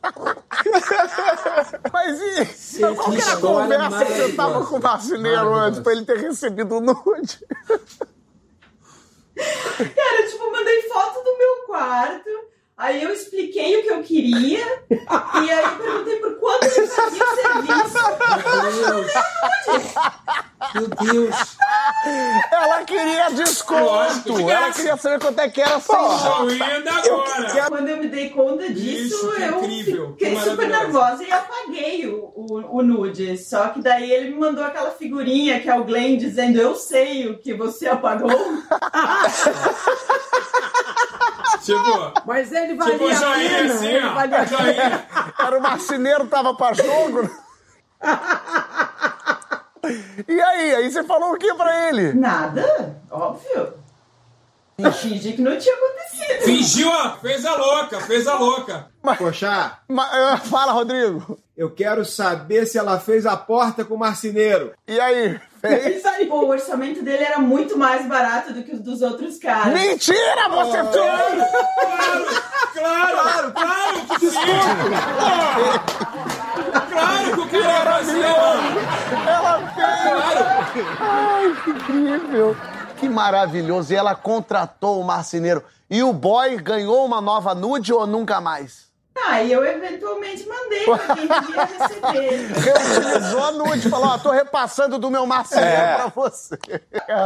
Mas e qual que era a conversa que você tava com o marceneiro antes pra ele ter recebido o nude? Cara, tipo, mandei foto do meu quarto Aí eu expliquei o que eu queria e aí eu perguntei por quanto ele fazia o serviço. Meu Deus. Ela queria desconto. Que Ela queria saber quanto é que era sem agora. Quando eu me dei conta disso, Isso, eu incrível. fiquei super nervosa e apaguei o, o, o, nude. Só que daí ele me mandou aquela figurinha que é o Glenn dizendo eu sei o que você apagou. Tipo, Mas ele valia tipo, joinha pena, assim, ó. Valia... Joinha. Era o marceneiro, tava pra jogo. E aí? Aí você falou o que pra ele? Nada, óbvio. Fingi que não tinha acontecido. Fingiu, ó, fez a louca, fez a louca. Mas, Poxa, mas, fala, Rodrigo. Eu quero saber se ela fez a porta com o marceneiro. E aí? Fez? Pô, o orçamento dele era muito mais barato do que os dos outros caras. Mentira, você oh, fez! Claro, claro, claro, claro que sim! Claro que o cara fazia! Ela fez! Claro! Ai, que incrível! Que maravilhoso! E ela contratou o marceneiro. E o boy ganhou uma nova nude ou nunca mais? Ah, e eu eventualmente mandei pra quem devia receber. Reutilizou a nude, falou, ó, tô repassando do meu marceneiro É. pra você.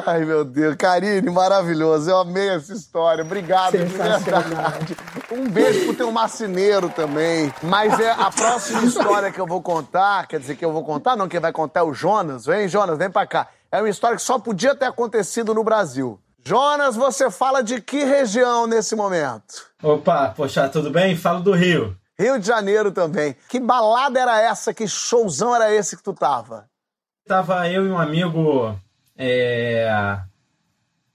Ai, meu Deus. Karine, maravilhoso. Eu amei essa história. Obrigado, de verdade. Um beijo pro teu marceneiro também. Mas é a próxima história que eu vou contar, quer dizer que eu vou contar, não, quem vai contar é o Jonas. Vem, Jonas, vem pra cá. É uma história que só podia ter acontecido no Brasil. Jonas, você fala de que região nesse momento? Opa, poxa, tudo bem? Falo do Rio. Rio de Janeiro também. Que balada era essa? Que showzão era esse que tu tava? Tava eu e um amigo é,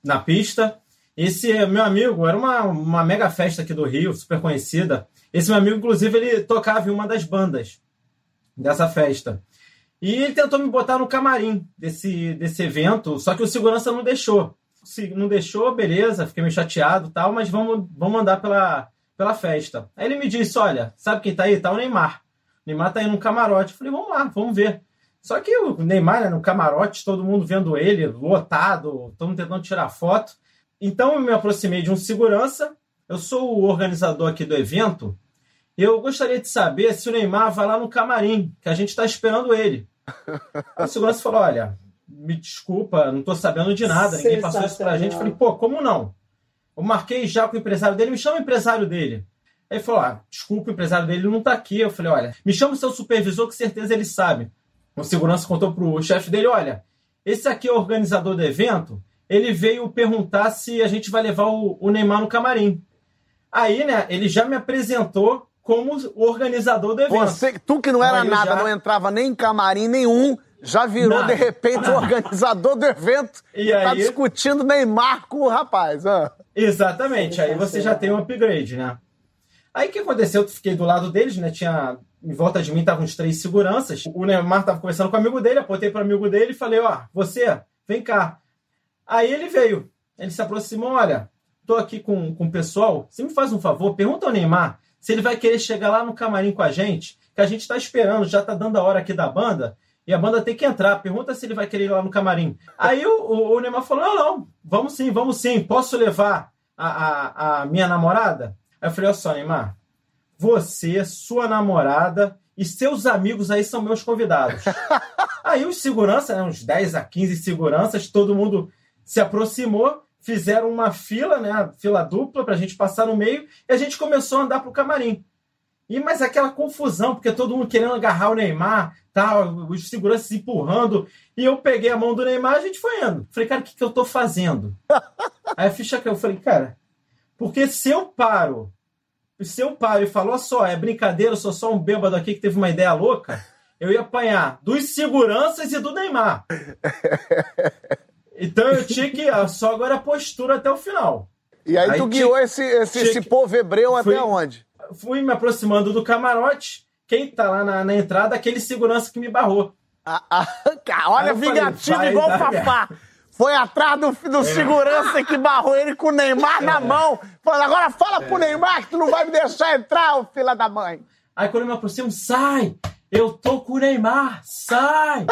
na pista. Esse meu amigo era uma, uma mega festa aqui do Rio, super conhecida. Esse meu amigo, inclusive, ele tocava em uma das bandas dessa festa. E ele tentou me botar no camarim desse, desse evento, só que o segurança não deixou. Se não deixou, beleza, fiquei meio chateado tal, mas vamos, vamos andar pela, pela festa. Aí ele me disse: Olha, sabe quem tá aí? Tá o Neymar. O Neymar tá aí num camarote. Eu falei: Vamos lá, vamos ver. Só que o Neymar, né, no camarote, todo mundo vendo ele, lotado, todo mundo tentando tirar foto. Então eu me aproximei de um segurança. Eu sou o organizador aqui do evento. Eu gostaria de saber se o Neymar vai lá no camarim, que a gente está esperando ele. O segurança falou: Olha, me desculpa, não estou sabendo de nada, ninguém passou isso pra gente. Eu falei: Pô, como não? Eu marquei já com o empresário dele, me chama o empresário dele. Aí ele falou: Ah, desculpa, o empresário dele não tá aqui. Eu falei: Olha, me chama o seu supervisor, que certeza ele sabe. O segurança contou pro chefe dele: Olha, esse aqui é o organizador do evento. Ele veio perguntar se a gente vai levar o, o Neymar no camarim. Aí, né, ele já me apresentou como o organizador do evento. Você, tu que não era Aí nada, já- não entrava nem em camarim nenhum, já virou Nada. de repente o organizador do evento E tá aí? discutindo Neymar com o rapaz. ah. Exatamente, aí você já tem um upgrade, né? Aí o que aconteceu? Eu fiquei do lado deles, né? Tinha. Em volta de mim estavam uns três seguranças. O Neymar estava conversando com o amigo dele, apontei para o amigo dele e falei: Ó, você, vem cá. Aí ele veio. Ele se aproximou: Olha, tô aqui com, com o pessoal. Você me faz um favor, pergunta ao Neymar se ele vai querer chegar lá no camarim com a gente, que a gente está esperando, já tá dando a hora aqui da banda. E a banda tem que entrar. Pergunta se ele vai querer ir lá no camarim. Aí o, o, o Neymar falou: Não, não, vamos sim, vamos sim. Posso levar a, a, a minha namorada? Aí eu falei: Olha só, Neymar, você, sua namorada e seus amigos aí são meus convidados. aí os seguranças, né, uns 10 a 15 seguranças, todo mundo se aproximou, fizeram uma fila, né, fila dupla pra gente passar no meio e a gente começou a andar pro camarim. E mas aquela confusão, porque todo mundo querendo agarrar o Neymar, tal, os seguranças se empurrando, e eu peguei a mão do Neymar, e a gente foi indo. Falei, cara, o que, que eu tô fazendo? Aí a ficha que eu falei, cara, porque se eu paro se eu paro e falo, olha só, é brincadeira, eu sou só um bêbado aqui que teve uma ideia louca, eu ia apanhar dos seguranças e do Neymar. Então eu tinha que. Só agora a postura até o final. E aí, Aí tu guiou esse, esse, esse povo hebreu Fui- até onde? Fui me aproximando do camarote. Quem tá lá na, na entrada, aquele segurança que me barrou. Ah, ah, olha, Aí eu falei, vingativo igual o Fafá. Foi atrás do, É. do segurança que barrou ele com o Neymar na mão. Falando, agora fala pro Neymar que tu não vai me deixar entrar, ô filha da mãe. Aí quando eu me aproximo, sai! Eu tô com o Neymar, sai!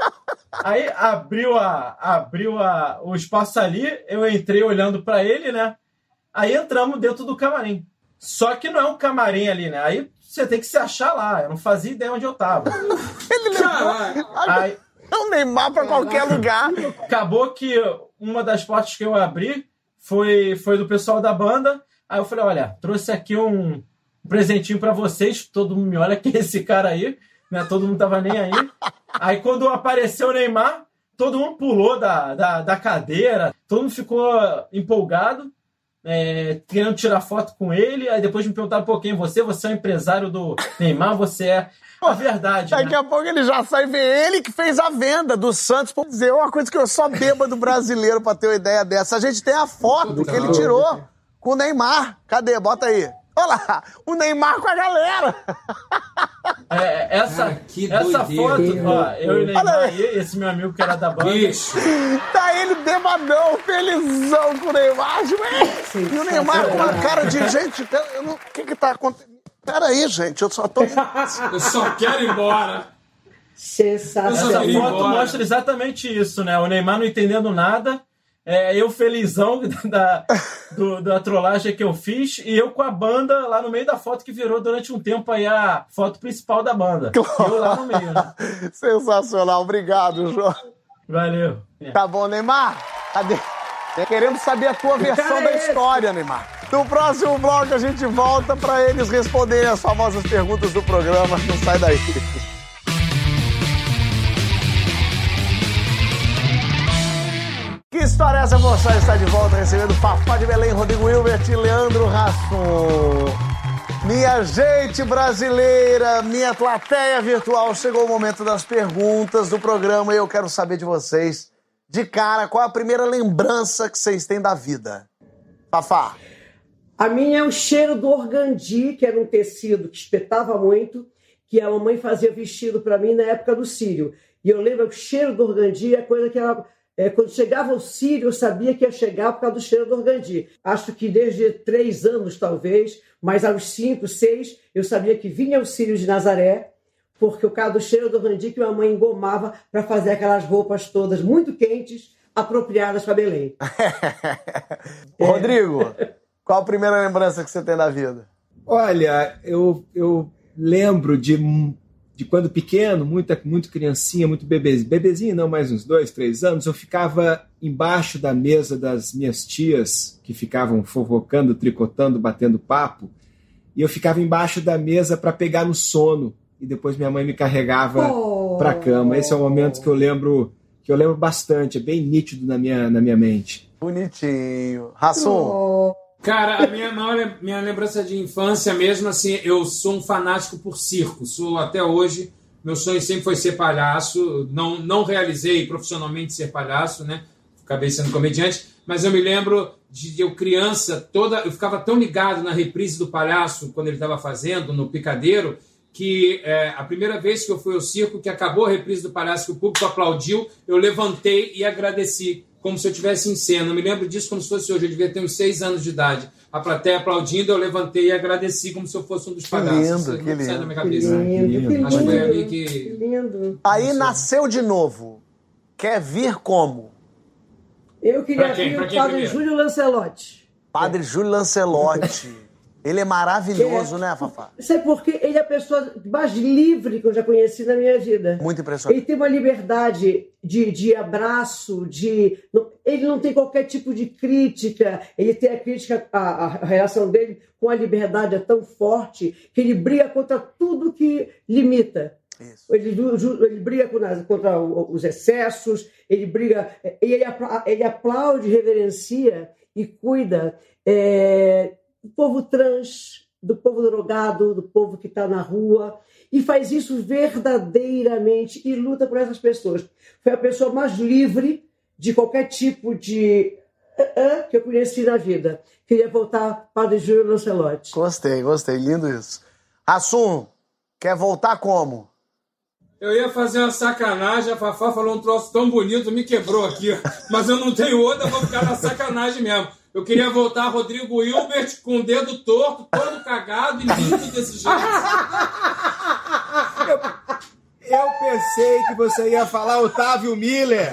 Aí abriu, a, abriu a, o espaço ali, eu entrei olhando pra ele, né? Aí entramos dentro do camarim. Só que não é um camarim ali, né? Aí você tem que se achar lá. Eu não fazia ideia onde eu tava. Ele levou. Aí o Neymar pra qualquer lugar. acabou que uma das portas que eu abri foi, foi do pessoal da banda. Aí eu falei, olha, trouxe aqui um, presentinho pra vocês. Todo mundo me olha que é esse cara aí, né? Todo mundo tava nem aí. Aí quando apareceu o Neymar, todo mundo pulou da, da, da cadeira, todo mundo ficou empolgado, é, querendo tirar foto com ele. Aí depois me perguntaram, pô, quem é você? Você é o empresário do Neymar? Você é a verdade, Daqui né? a pouco ele já sai ver ele que fez a venda do Santos. Por dizer uma coisa que eu só bêbado brasileiro pra ter uma ideia dessa. A gente tem a foto que ele tirou com o Neymar. Cadê? Bota aí. Olha lá, o Neymar com a galera. É, essa Cara, que essa doideira. foto, ó, eu e o Neymar aí, esse meu amigo que era da banda. Bicho. Tá ele bebadão, felizão com o Neymar. Tipo, E o Neymar com a cara de gente. eu não- O que que tá acontecendo? Peraí, gente, eu só tô. Eu só quero ir embora. Essa Sensacional. ir foto mostra exatamente isso, né? O Neymar não entendendo nada. é, eu felizão da, do, da trollagem que eu fiz e eu com a banda lá no meio da foto que virou durante um tempo aí a foto principal da banda. Eu lá no meio. Né? Sensacional, obrigado, João. Valeu. Tá bom, Neymar? Cadê? Queremos saber a tua versão da história, Neymar. No próximo bloco a gente volta para eles responderem as famosas perguntas do programa. Não sai daí. Que história é essa, moça? Está de volta recebendo Fafá de Belém, Rodrigo Hilbert e Leandro Rassum. Minha gente brasileira, minha plateia virtual, chegou o momento das perguntas do programa e eu quero saber de vocês, de cara, qual a primeira lembrança que vocês têm da vida? Fafá. A minha é o cheiro do organdi, que era um tecido que espetava muito, que a mamãe fazia vestido para mim na época do Sírio. E eu lembro que o cheiro do organdi é coisa que ela é, quando chegava o Sírio, eu sabia que ia chegar por causa do cheiro do organdi. Acho que desde três anos, talvez, mas aos cinco, seis, eu sabia que vinha o Sírio de Nazaré, porque o causa do cheiro do organdi que minha mãe engomava para fazer aquelas roupas todas muito quentes, apropriadas para Belém. Rodrigo, qual a primeira lembrança que você tem da vida? Olha, eu, eu lembro de de quando pequeno, muita, muito criancinha, muito bebezinho, bebezinho não, mais uns dois, três anos, eu ficava embaixo da mesa das minhas tias, que ficavam fofocando, tricotando, batendo papo, e eu ficava embaixo da mesa para pegar no sono, e depois minha mãe me carregava oh. para a cama. Esse é um momento que eu lembro que eu lembro bastante, é bem nítido na minha, na minha mente. Bonitinho. Rassum. Oh. Cara, a minha maior minha lembrança de infância mesmo, assim, eu sou um fanático por circo. Sou até hoje. Meu sonho sempre foi ser palhaço. Não, não realizei profissionalmente ser palhaço, né? Acabei sendo comediante. Mas eu me lembro de, eu criança, toda. Eu ficava tão ligado na reprise do palhaço quando ele estava fazendo, no picadeiro, que é, a primeira vez que eu fui ao circo, que acabou a reprise do palhaço, que o público aplaudiu, eu levantei e agradeci como se eu estivesse em cena. Eu me lembro disso como se fosse hoje. Eu devia ter uns seis anos de idade. A plateia aplaudindo, eu levantei e agradeci como se eu fosse um dos palhaços. Que lindo, que lindo. Sai da minha cabeça. Que lindo, que Acho que foi ali que... que lindo. Aí nasceu de novo. Quer vir como? Eu queria vir o Padre Júlio Lancelotti. Padre Júlio Lancelotti. Ele é maravilhoso, é. né, Fafá? Sabe por quê? Ele é a pessoa mais livre que eu já conheci na minha vida. Muito impressionante. Ele tem uma liberdade de, de abraço, de. Ele não tem qualquer tipo de crítica. Ele tem a crítica, a, a relação dele com a liberdade é tão forte que ele briga contra tudo que limita. Ele, ele, briga contra os excessos, ele briga, ele, ele aplaude, reverencia e cuida é, do povo trans, do povo drogado, do povo que está na rua, e faz isso verdadeiramente e luta por essas pessoas. Foi a pessoa mais livre de qualquer tipo de uh, uh, que eu conheci na vida. Queria voltar para o Júlio Lancelotti. Gostei, gostei, lindo isso. Assum, quer voltar como? Eu ia fazer uma sacanagem, a Fafá falou um troço tão bonito, me quebrou aqui. Mas eu não tenho outra, vou ficar na sacanagem mesmo. Eu queria voltar Rodrigo Hilbert com o dedo torto, todo cagado e lindo desse jeito. Eu, eu pensei que você ia falar Otávio Miller.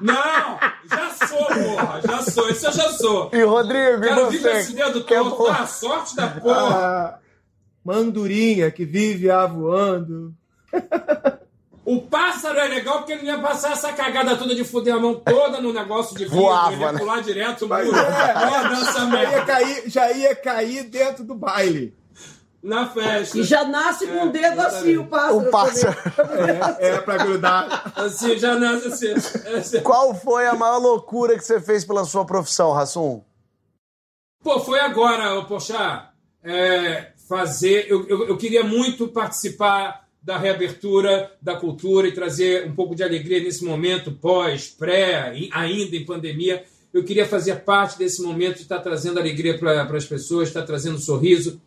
Não, já sou, porra, já sou, isso eu já sou. E Rodrigo, Quero e vir com esse dedo torto, a sorte da porra. Ah, mandurinha que vive avoando. O pássaro é legal porque ele não ia passar essa cagada toda de fuder a mão toda no negócio de vidro, Voava, ele ia né? pular direto no muro. É, já, ia cair, já ia cair dentro do baile. Na festa. E já nasce com o um dedo assim, o pássaro. O pássaro. É, é pra grudar. Assim, já nasce assim. assim. Qual foi a maior loucura que você fez pela sua profissão, Rassum? Pô, foi agora, Poxa, é, fazer... Eu, eu, eu queria muito participar da reabertura da cultura e trazer um pouco de alegria nesse momento pós, pré, ainda em pandemia. Eu queria fazer parte desse momento de estar trazendo alegria para as pessoas, estar trazendo sorriso.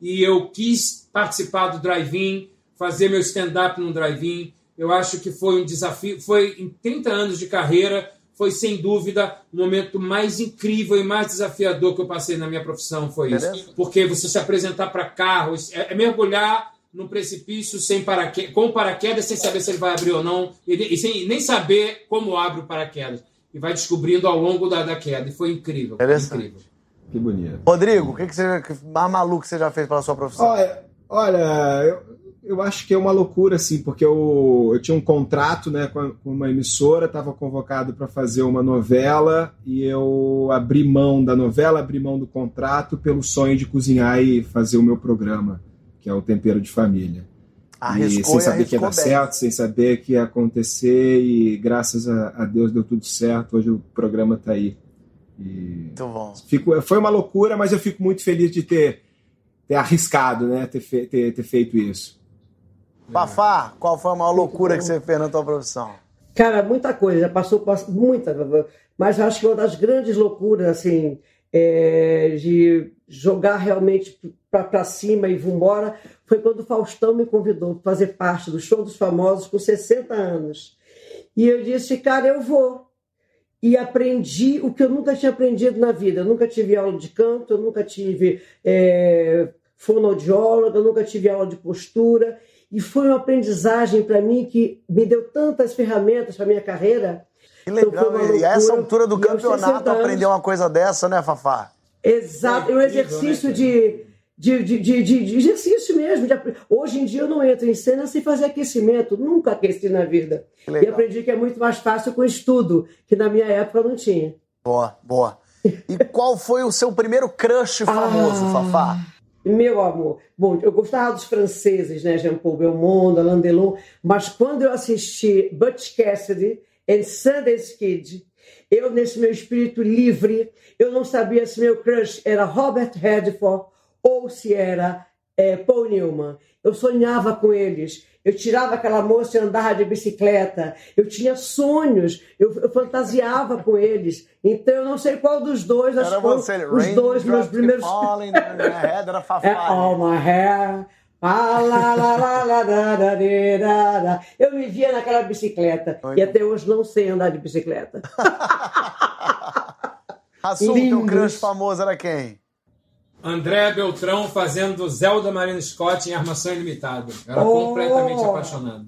E eu quis participar do drive-in, fazer meu stand-up no drive-in. Eu acho que foi um desafio. Foi em 30 anos de carreira, foi sem dúvida o momento mais incrível e mais desafiador que eu passei na minha profissão. Foi isso. Porque você se apresentar para carros, é, é mergulhar num precipício sem paraquedas, com paraquedas, sem saber se ele vai abrir ou não, e, sem nem saber como abre o paraquedas. E vai descobrindo ao longo da, da queda. E foi incrível. Foi incrível. Que bonito. Rodrigo, o que, que você que mais maluco que você já fez pela sua profissão? Olha, olha eu, eu acho que é uma loucura, assim, porque eu, eu tinha um contrato né, com, a, com uma emissora, estava convocado para fazer uma novela e eu abri mão da novela, abri mão do contrato pelo sonho de cozinhar e fazer o meu programa, que é o Tempero de Família. Arriscou e sem saber que ia dar bem. certo, sem saber que ia acontecer e graças a, a Deus deu tudo certo. Hoje o programa está aí. E Muito bom. fico, foi uma loucura, mas eu fico muito feliz de ter, ter arriscado, né? Ter, fe- ter, ter feito isso. Fafá, qual foi a maior loucura que você fez na tua profissão? Cara, muita coisa, já passou por muita, mas acho que uma das grandes loucuras, assim, é, de jogar realmente para cima e vambora, foi quando o Faustão me convidou para fazer parte do Show dos Famosos com 60 anos. E eu disse, cara, eu vou. E aprendi o que eu nunca tinha aprendido na vida. Eu nunca tive aula de canto, eu nunca tive é, fonoaudióloga, eu nunca tive aula de postura. E foi uma aprendizagem para mim que me deu tantas ferramentas para minha carreira. Que Então, legal. uma e a essa altura do E campeonato 60 anos- aprender uma coisa dessa, né, Fafá? Exato, é um É incrível, exercício né, de, de, de, de, de- exercício mesmo. de hoje em dia eu não entro em cena sem fazer aquecimento, nunca aqueci na vida. E aprendi que é muito mais fácil com estudo, que na minha época não tinha. Boa, boa. E qual foi o seu primeiro crush famoso, Ah. Fafá? Meu amor, bom, eu gostava dos franceses, né, Jean-Paul Belmondo, Alain Delon, mas quando eu assisti Butch Cassidy e Sundance Kid, eu, nesse meu espírito livre, eu não sabia se meu crush era Robert Redford ou se era eh, Paul Newman. Eu sonhava com eles. Eu tirava aquela moça e andava de bicicleta. Eu tinha sonhos. Eu, eu fantasiava com eles. Então eu não sei qual dos dois. Era você, os dois meus primeiros. Falling head, era Fafá. É all my hair. Eu me via naquela bicicleta e até hoje não sei andar de bicicleta. Rassum, teu crush famoso era quem? André Beltrão fazendo Zelda Marina Scott em Armação Ilimitada. Era Oh! completamente apaixonado.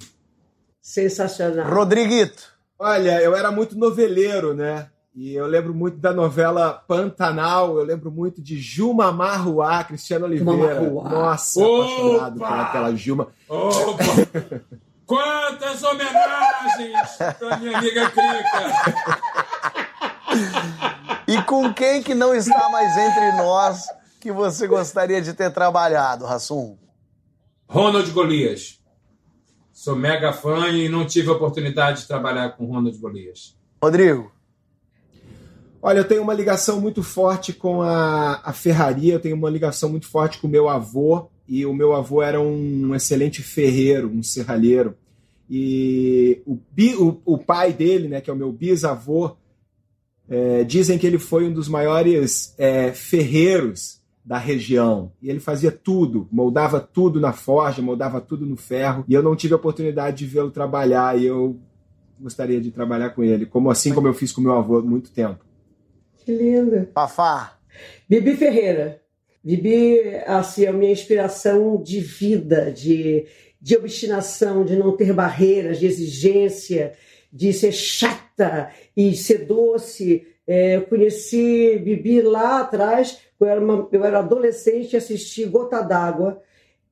Sensacional. Rodriguito. Olha, eu era muito noveleiro, né? E eu lembro muito da novela Pantanal, eu lembro muito de Juma Marruá, Cristiano Oliveira. Marruá. Nossa, Opa! apaixonado por aquela Juma. Opa! Quantas homenagens pra minha amiga Crica! E com quem que não está mais entre nós que você gostaria de ter trabalhado, Rassum? Ronald Golias. Sou mega fã e não tive a oportunidade de trabalhar com Ronald Golias. Rodrigo. Olha, eu tenho uma ligação muito forte com a, a ferraria, eu tenho uma ligação muito forte com o meu avô, e o meu avô era um excelente ferreiro, um serralheiro. E o, o, o pai dele, né, que é o meu bisavô, é, dizem que ele foi um dos maiores é, ferreiros da região. E ele fazia tudo, moldava tudo na forja, moldava tudo no ferro. E eu não tive a oportunidade de vê-lo trabalhar, e eu gostaria de trabalhar com ele, como assim como eu fiz com meu avô há muito tempo. Que lindo. Fafá. Bibi Ferreira. Bibi, assim, é a minha inspiração de vida, de, de obstinação, de não ter barreiras, de exigência, de ser chata e ser doce. É, eu conheci Bibi lá atrás, eu era, uma, eu era adolescente e assisti Gota d'Água.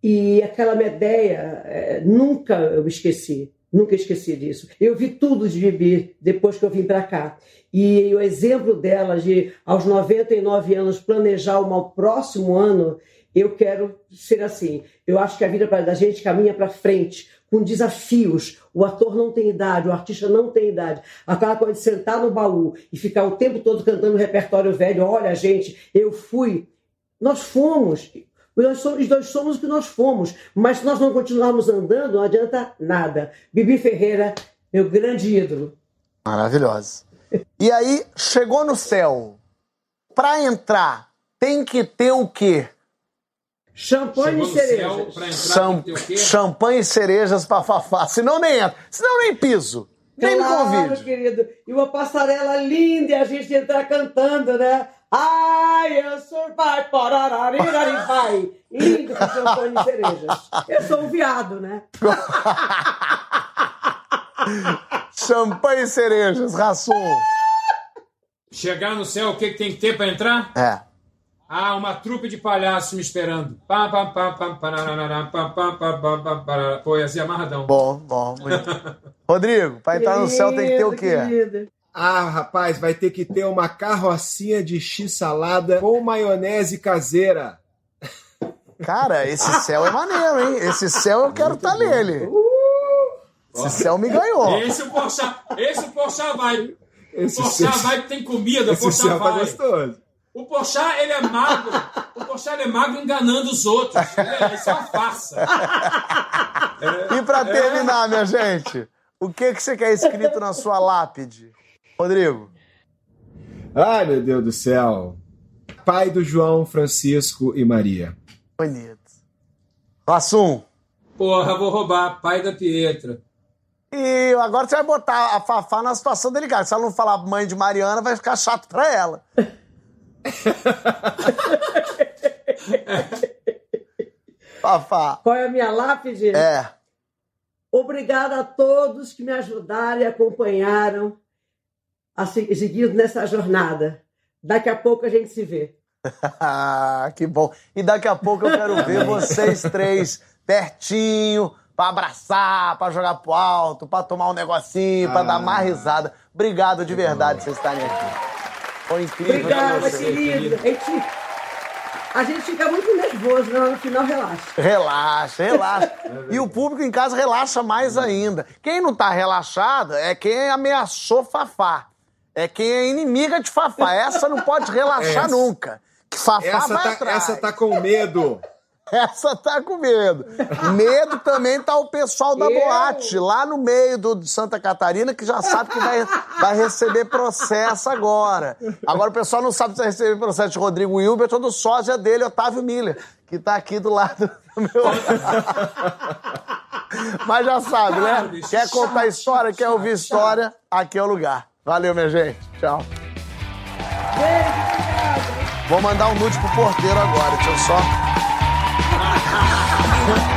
E aquela Medeia, é, nunca eu esqueci. Nunca esqueci disso. Eu vi tudo de Bibi depois que eu vim para cá. E o exemplo dela de, aos 99 anos, planejar o próximo ano, eu quero ser assim. Eu acho que a vida da gente caminha para frente, com desafios. O ator não tem idade, o artista não tem idade. Aquela coisa de sentar no baú e ficar o tempo todo cantando repertório velho. Olha, gente, eu fui. Nós fomos. Nós somos, nós somos o que nós fomos. Mas se nós não continuarmos andando, não adianta nada. Bibi Ferreira, meu grande ídolo. Maravilhosa. E aí, chegou no céu. Pra entrar, tem que ter o quê? Champanhe e cerejas. pra entrar Cham- tem que ter o quê? champanhe e cerejas pra Fafá. Senão nem entra. Senão nem piso. Nem me Claro, convide. querido. E uma passarela linda e a gente entrar cantando, né? Ai, eu sou pai, vai. Lindo com champanhe e cerejas. Eu sou um viado, né? champanhe e cerejas, Rassum. Chegar no céu, o que, que tem que ter pra entrar? É. Ah, uma trupe de palhaços me esperando. Pá, pá, pá, pá, parará, pá, pá, pá, pá, pá, parará. Pô, ia ser amarradão. Bom, bom. Muito. Rodrigo, pra entrar no céu tem que ter o quê? Querido. Ah, rapaz, vai ter que ter uma carrocinha de x-salada com maionese caseira. Cara, esse céu é maneiro, hein? Esse céu eu quero estar tá nele. Esse céu me ganhou. Esse o Porchat, esse o Porchat vai. Esse o Porchat vai que tem comida, o Esse Porchat céu tá vai. gostoso. O Porchat, ele é magro. O Porchat, ele é magro enganando os outros. É, isso é uma farsa. E pra terminar, minha gente, o que, que você quer escrito na sua lápide? Rodrigo. Ai, meu Deus do céu. Pai do João, Francisco e Maria. Bonito. Rassum. Porra, vou roubar. Pai da Pietra. E agora você vai botar a Fafá na situação delicada. Se ela não falar mãe de Mariana, vai ficar chato pra ela. Fafá. Qual é a minha lápide? É. Obrigada a todos que me ajudaram e acompanharam a se- seguir nessa jornada. Daqui a pouco a gente se vê. Ah, que bom. E daqui a pouco eu quero ver vocês três pertinho, pra abraçar, pra jogar pro alto, pra tomar um negocinho, pra dar mais risada. Obrigado de verdade por vocês estarem aqui. Foi incrível. Obrigada, né, vocês? querido. A gente, a gente fica muito nervoso, mas no final relaxa. Relaxa, relaxa. E o público em casa relaxa mais ainda. Quem não tá relaxado é quem ameaçou Fafá. É quem é inimiga de Fafá. Essa não pode relaxar Essa- nunca. Que Fafá Essa vai tá, atrás. essa tá com medo. Essa tá com medo. Medo também tá o pessoal da Eu? boate, lá no meio do, de Santa Catarina, que já sabe que vai, vai receber processo agora. Agora o pessoal não sabe se vai receber processo de Rodrigo Hilbert ou do sósia dele, Otávio Miller, que tá aqui do lado do meu. Mas já sabe, né? Quer contar história, quer ouvir história, aqui é o lugar. Valeu, minha gente. Tchau. Vou mandar um nude pro porteiro agora, deixa eu só.